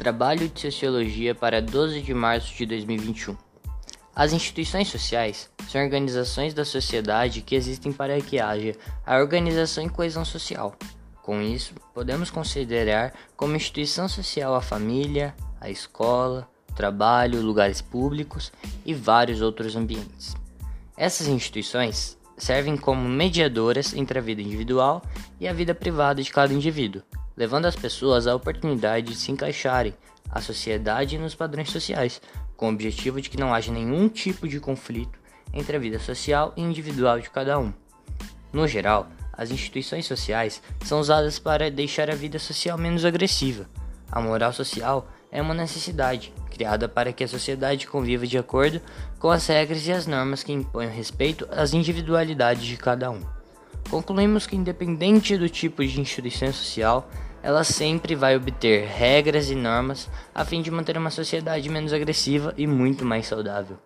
Trabalho de Sociologia para 12 de março de 2021. As instituições sociais são organizações da sociedade que existem para que haja a organização e coesão social. Com isso, podemos considerar como instituição social a família, a escola, o trabalho, lugares públicos e vários outros ambientes. Essas instituições servem como mediadoras entre a vida individual e a vida privada de cada indivíduo, levando as pessoas a oportunidade de se encaixarem à sociedade e nos padrões sociais, com o objetivo de que não haja nenhum tipo de conflito entre a vida social e individual de cada um. No geral, as instituições sociais são usadas para deixar a vida social menos agressiva. A moral social é uma necessidade, criada para que a sociedade conviva de acordo com as regras e as normas que impõem respeito às individualidades de cada um. Concluímos que, independente do tipo de instituição social, ela sempre vai obter regras e normas a fim de manter uma sociedade menos agressiva e muito mais saudável.